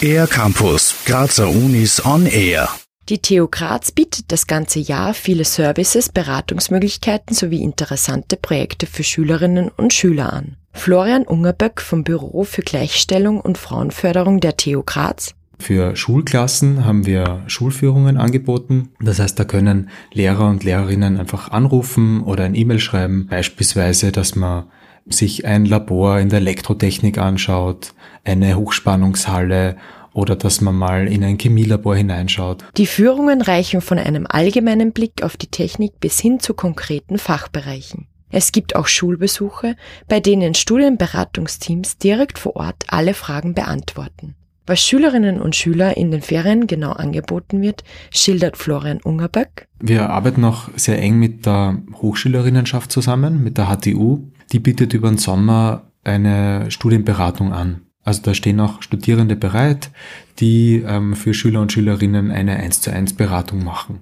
Air Campus, Grazer Unis on Air. Die TU Graz bietet das ganze Jahr viele Services, Beratungsmöglichkeiten sowie interessante Projekte für Schülerinnen und Schüler an. Florian Ungerböck vom Büro für Gleichstellung und Frauenförderung der TU Graz für Schulklassen haben wir Schulführungen angeboten. Das heißt, da können Lehrer und Lehrerinnen einfach anrufen oder ein E-Mail schreiben. Beispielsweise, dass man sich ein Labor in der Elektrotechnik anschaut, eine Hochspannungshalle oder dass man mal in ein Chemielabor hineinschaut. Die Führungen reichen von einem allgemeinen Blick auf die Technik bis hin zu konkreten Fachbereichen. Es gibt auch Schulbesuche, bei denen Studienberatungsteams direkt vor Ort alle Fragen beantworten. Was Schülerinnen und Schüler in den Ferien genau angeboten wird, schildert Florian Ungerböck. Wir arbeiten auch sehr eng mit der Hochschülerinnenschaft zusammen, mit der HTU. Die bietet über den Sommer eine Studienberatung an. Also da stehen auch Studierende bereit, die ähm, für Schüler und Schülerinnen eine 1 zu 1 Beratung machen.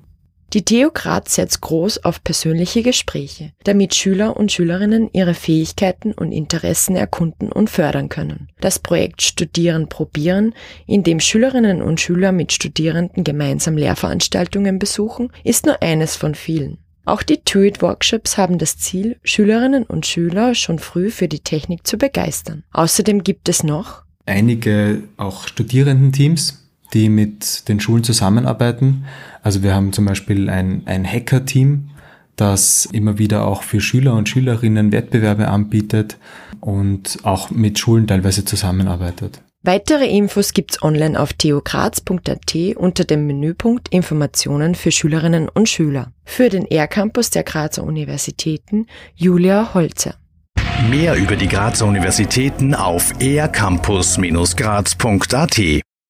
Die Graz setzt groß auf persönliche Gespräche, damit Schüler und Schülerinnen ihre Fähigkeiten und Interessen erkunden und fördern können. Das Projekt Studieren probieren, in dem Schülerinnen und Schüler mit Studierenden gemeinsam Lehrveranstaltungen besuchen, ist nur eines von vielen. Auch die TUIT-Workshops haben das Ziel, Schülerinnen und Schüler schon früh für die Technik zu begeistern. Außerdem gibt es noch einige auch Studierendenteams, die mit den Schulen zusammenarbeiten. Also wir haben zum Beispiel ein, ein Hacker-Team, das immer wieder auch für Schüler und Schülerinnen Wettbewerbe anbietet und auch mit Schulen teilweise zusammenarbeitet. Weitere Infos gibt's online auf theograz.at unter dem Menüpunkt Informationen für Schülerinnen und Schüler. Für den R-Campus der Grazer Universitäten Julia Holzer. Mehr über die Grazer Universitäten auf ercampus-graz.at